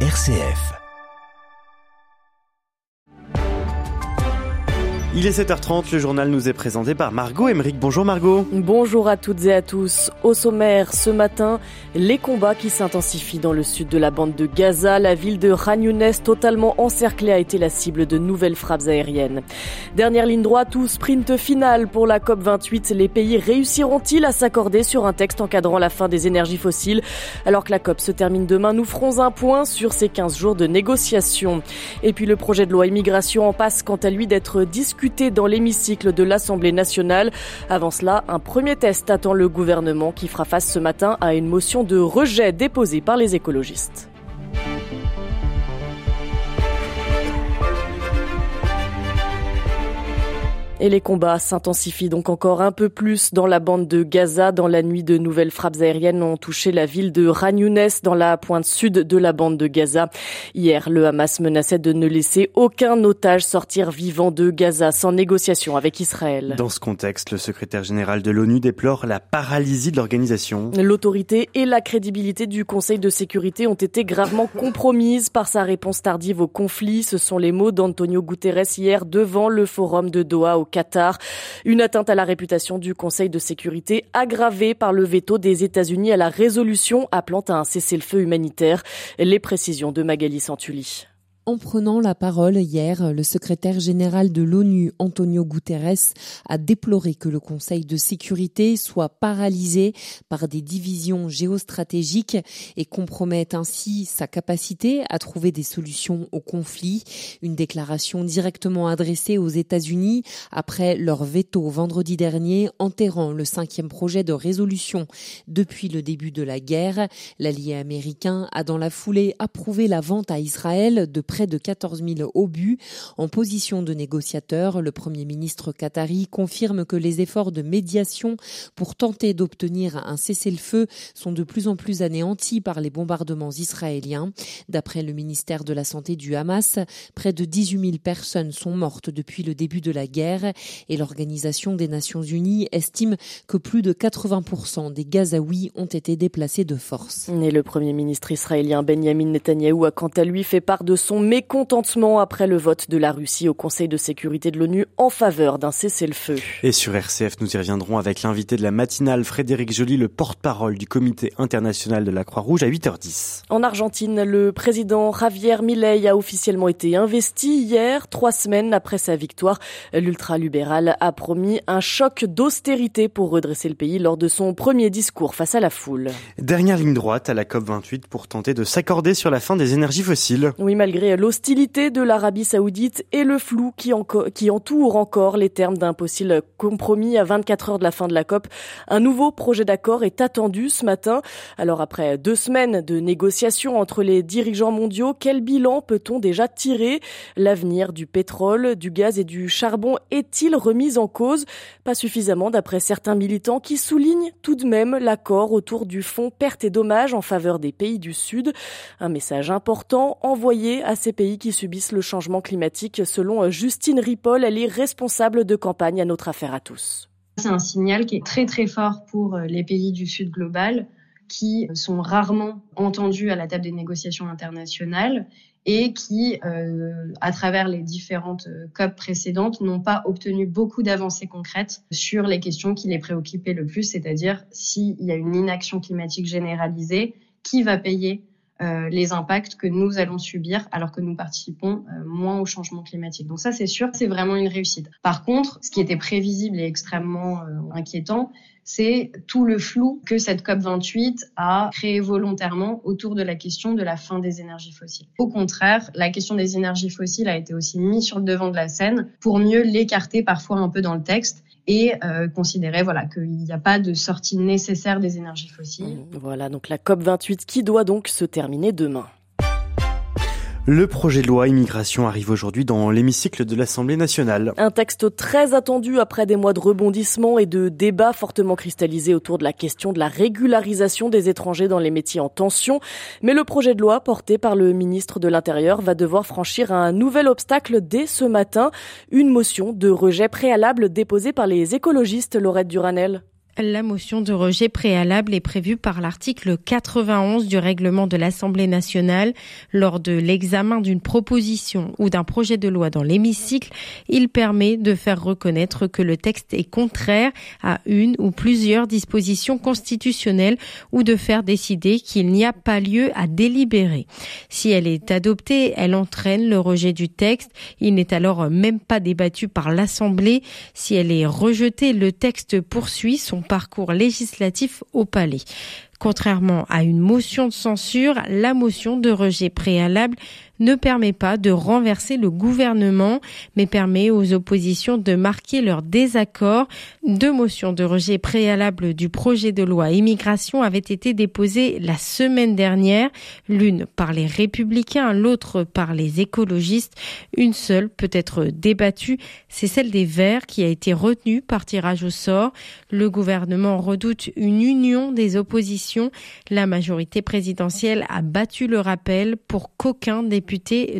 RCF. Il est 7h30, le journal nous est présenté par Margot Emmerich. Bonjour Margot. Bonjour à toutes et à tous. Au sommaire, ce matin, les combats qui s'intensifient dans le sud de la bande de Gaza. La ville de Khan totalement encerclée, a été la cible de nouvelles frappes aériennes. Dernière ligne droite ou sprint final pour la COP28. Les pays réussiront-ils à s'accorder sur un texte encadrant la fin des énergies fossiles? Alors que la COP se termine demain, nous ferons un point sur ces 15 jours de négociations. Et puis le projet de loi immigration en passe quant à lui d'être discuté dans l'hémicycle de l'Assemblée nationale. Avant cela, un premier test attend le gouvernement qui fera face ce matin à une motion de rejet déposée par les écologistes. Et les combats s'intensifient donc encore un peu plus dans la bande de Gaza. Dans la nuit, de nouvelles frappes aériennes ont touché la ville de Ragnounès dans la pointe sud de la bande de Gaza. Hier, le Hamas menaçait de ne laisser aucun otage sortir vivant de Gaza sans négociation avec Israël. Dans ce contexte, le secrétaire général de l'ONU déplore la paralysie de l'organisation. L'autorité et la crédibilité du Conseil de sécurité ont été gravement compromises par sa réponse tardive au conflit. Ce sont les mots d'Antonio Guterres hier devant le forum de Doha au Qatar. Une atteinte à la réputation du Conseil de sécurité aggravée par le veto des États-Unis à la résolution appelant à un cessez-le-feu humanitaire. Les précisions de Magali Santulli. En prenant la parole hier, le secrétaire général de l'ONU, Antonio Guterres, a déploré que le Conseil de sécurité soit paralysé par des divisions géostratégiques et compromette ainsi sa capacité à trouver des solutions au conflit. Une déclaration directement adressée aux États-Unis après leur veto vendredi dernier enterrant le cinquième projet de résolution depuis le début de la guerre. L'allié américain a dans la foulée approuvé la vente à Israël de près de 14 000 obus. En position de négociateur, le Premier ministre qatari confirme que les efforts de médiation pour tenter d'obtenir un cessez-le-feu sont de plus en plus anéantis par les bombardements israéliens. D'après le ministère de la Santé du Hamas, près de 18 000 personnes sont mortes depuis le début de la guerre et l'Organisation des Nations Unies estime que plus de 80% des Gazaouis ont été déplacés de force. Et le Premier ministre israélien Benjamin Netanyahou a quant à lui fait part de son mécontentement après le vote de la Russie au Conseil de sécurité de l'ONU en faveur d'un cessez-le-feu. Et sur RCF, nous y reviendrons avec l'invité de la matinale, Frédéric Joly, le porte-parole du Comité international de la Croix-Rouge à 8h10. En Argentine, le président Javier Milei a officiellement été investi hier, trois semaines après sa victoire. L'ultra-libéral a promis un choc d'austérité pour redresser le pays lors de son premier discours face à la foule. Dernière ligne droite à la COP28 pour tenter de s'accorder sur la fin des énergies fossiles. Oui, malgré l'hostilité de l'Arabie saoudite et le flou qui, qui entoure encore les termes d'un possible compromis à 24 heures de la fin de la COP. Un nouveau projet d'accord est attendu ce matin. Alors après deux semaines de négociations entre les dirigeants mondiaux, quel bilan peut-on déjà tirer? L'avenir du pétrole, du gaz et du charbon est-il remis en cause? Pas suffisamment d'après certains militants qui soulignent tout de même l'accord autour du fonds pertes et dommages en faveur des pays du Sud. Un message important envoyé à ces pays qui subissent le changement climatique. Selon Justine Ripoll, elle est responsable de campagne à notre affaire à tous. C'est un signal qui est très très fort pour les pays du Sud global qui sont rarement entendus à la table des négociations internationales et qui, euh, à travers les différentes COP précédentes, n'ont pas obtenu beaucoup d'avancées concrètes sur les questions qui les préoccupaient le plus, c'est-à-dire s'il y a une inaction climatique généralisée, qui va payer euh, les impacts que nous allons subir alors que nous participons euh, moins au changement climatique. Donc ça, c'est sûr, c'est vraiment une réussite. Par contre, ce qui était prévisible et extrêmement euh, inquiétant, c'est tout le flou que cette COP28 a créé volontairement autour de la question de la fin des énergies fossiles. Au contraire, la question des énergies fossiles a été aussi mise sur le devant de la scène pour mieux l'écarter parfois un peu dans le texte et euh, considérer voilà qu'il n'y a pas de sortie nécessaire des énergies fossiles. Voilà donc la COP 28 qui doit donc se terminer demain. Le projet de loi immigration arrive aujourd'hui dans l'hémicycle de l'Assemblée nationale. Un texte très attendu après des mois de rebondissements et de débats fortement cristallisés autour de la question de la régularisation des étrangers dans les métiers en tension. Mais le projet de loi porté par le ministre de l'Intérieur va devoir franchir un nouvel obstacle dès ce matin, une motion de rejet préalable déposée par les écologistes Laurette Duranel. La motion de rejet préalable est prévue par l'article 91 du règlement de l'Assemblée nationale. Lors de l'examen d'une proposition ou d'un projet de loi dans l'hémicycle, il permet de faire reconnaître que le texte est contraire à une ou plusieurs dispositions constitutionnelles ou de faire décider qu'il n'y a pas lieu à délibérer. Si elle est adoptée, elle entraîne le rejet du texte. Il n'est alors même pas débattu par l'Assemblée. Si elle est rejetée, le texte poursuit son parcours législatif au palais. Contrairement à une motion de censure, la motion de rejet préalable ne permet pas de renverser le gouvernement, mais permet aux oppositions de marquer leur désaccord. Deux motions de rejet préalable du projet de loi immigration avaient été déposées la semaine dernière, l'une par les républicains, l'autre par les écologistes. Une seule peut être débattue, c'est celle des Verts qui a été retenue par tirage au sort. Le gouvernement redoute une union des oppositions la majorité présidentielle a battu le rappel pour qu'aucun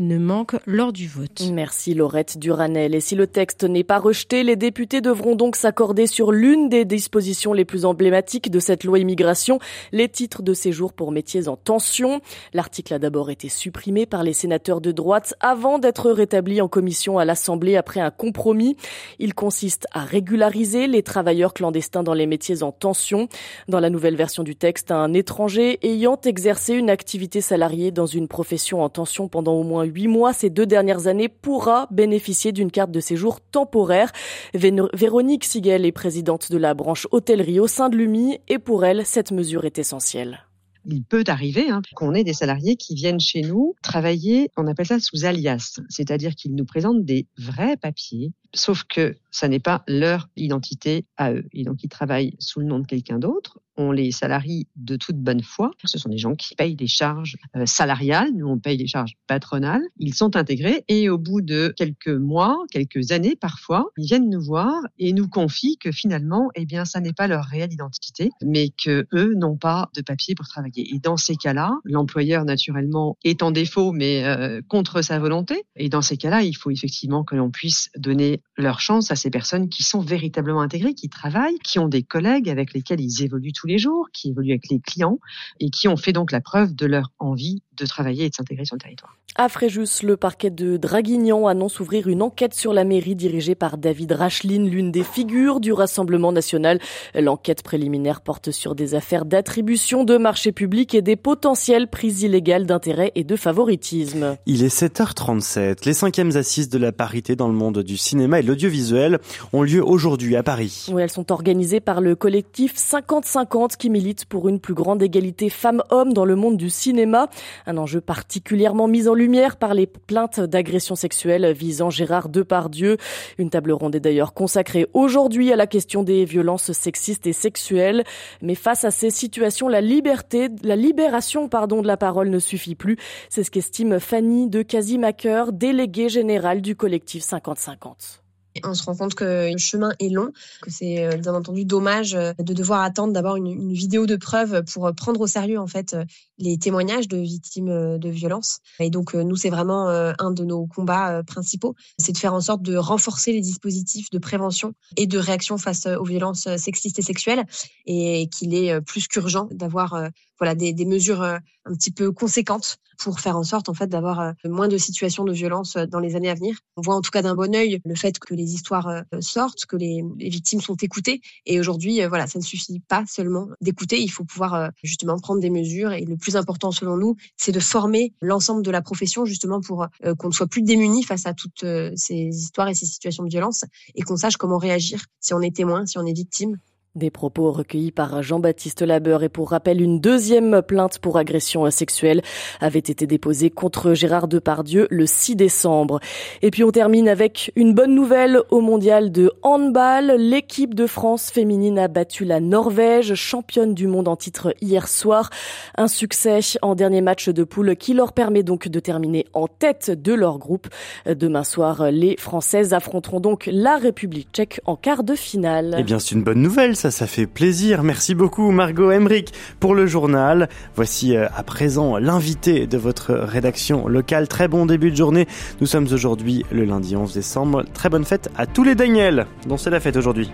ne manque lors du vote. Merci Laurette Duranel. Et si le texte n'est pas rejeté, les députés devront donc s'accorder sur l'une des dispositions les plus emblématiques de cette loi immigration, les titres de séjour pour métiers en tension. L'article a d'abord été supprimé par les sénateurs de droite avant d'être rétabli en commission à l'Assemblée après un compromis. Il consiste à régulariser les travailleurs clandestins dans les métiers en tension. Dans la nouvelle version du texte, un étranger ayant exercé une activité salariée dans une profession en tension pendant au moins huit mois ces deux dernières années pourra bénéficier d'une carte de séjour temporaire. Véronique Sigel est présidente de la branche hôtellerie au sein de l'UMI et pour elle, cette mesure est essentielle il peut arriver hein, qu'on ait des salariés qui viennent chez nous travailler, on appelle ça sous alias, c'est-à-dire qu'ils nous présentent des vrais papiers, sauf que ça n'est pas leur identité à eux. Et donc ils travaillent sous le nom de quelqu'un d'autre on les salarie de toute bonne foi. Ce sont des gens qui payent des charges euh, salariales, nous on paye des charges patronales. Ils sont intégrés et au bout de quelques mois, quelques années parfois, ils viennent nous voir et nous confient que finalement, eh bien, ça n'est pas leur réelle identité, mais que eux n'ont pas de papier pour travailler. Et dans ces cas-là, l'employeur naturellement est en défaut, mais euh, contre sa volonté. Et dans ces cas-là, il faut effectivement que l'on puisse donner leur chance à ces personnes qui sont véritablement intégrées, qui travaillent, qui ont des collègues avec lesquels ils évoluent tous les jours, qui évoluent avec les clients et qui ont fait donc la preuve de leur envie de travailler et de s'intégrer sur le territoire. À Fréjus, le parquet de Draguignan annonce ouvrir une enquête sur la mairie dirigée par David Racheline, l'une des figures du Rassemblement national. L'enquête préliminaire porte sur des affaires d'attribution de marchés publics et des potentielles prises illégales d'intérêt et de favoritisme. Il est 7h37. Les cinquièmes assises de la parité dans le monde du cinéma et l'audiovisuel ont lieu aujourd'hui à Paris. Oui, elles sont organisées par le collectif 50-50 qui milite pour une plus grande égalité femmes-hommes dans le monde du cinéma. Un enjeu particulièrement mis en lumière par les plaintes d'agression sexuelle visant Gérard Depardieu. Une table ronde est d'ailleurs consacrée aujourd'hui à la question des violences sexistes et sexuelles. Mais face à ces situations, la liberté, la libération, pardon, de la parole ne suffit plus. C'est ce qu'estime Fanny de Casimaker, déléguée générale du collectif 50-50 on se rend compte que le chemin est long, que c'est euh, bien entendu dommage euh, de devoir attendre d'abord une, une, vidéo de preuve pour prendre au sérieux en fait les témoignages de victimes de violences. Et donc nous c'est vraiment un de nos combats principaux, c'est de faire en sorte de renforcer les dispositifs de prévention et de réaction face aux violences sexistes et sexuelles, et qu'il est plus qu'urgent d'avoir voilà des, des mesures un petit peu conséquentes pour faire en sorte en fait d'avoir moins de situations de violence dans les années à venir. On voit en tout cas d'un bon œil le fait que les histoires sortent, que les, les victimes sont écoutées. Et aujourd'hui voilà, ça ne suffit pas seulement d'écouter, il faut pouvoir justement prendre des mesures. Et le plus important selon nous, c'est de former l'ensemble de la profession justement pour qu'on ne soit plus démunis face à toutes ces histoires et ces situations de violence et qu'on sache comment réagir si on est témoin, si on est victime des propos recueillis par Jean-Baptiste Labeur et pour rappel, une deuxième plainte pour agression sexuelle avait été déposée contre Gérard Depardieu le 6 décembre. Et puis on termine avec une bonne nouvelle au mondial de handball. L'équipe de France féminine a battu la Norvège, championne du monde en titre hier soir. Un succès en dernier match de poule qui leur permet donc de terminer en tête de leur groupe. Demain soir, les Françaises affronteront donc la République tchèque en quart de finale. Eh bien, c'est une bonne nouvelle, ça ça, fait plaisir. Merci beaucoup Margot Emmerich pour le journal. Voici euh, à présent l'invité de votre rédaction locale. Très bon début de journée. Nous sommes aujourd'hui le lundi 11 décembre. Très bonne fête à tous les Daniel dont c'est la fête aujourd'hui.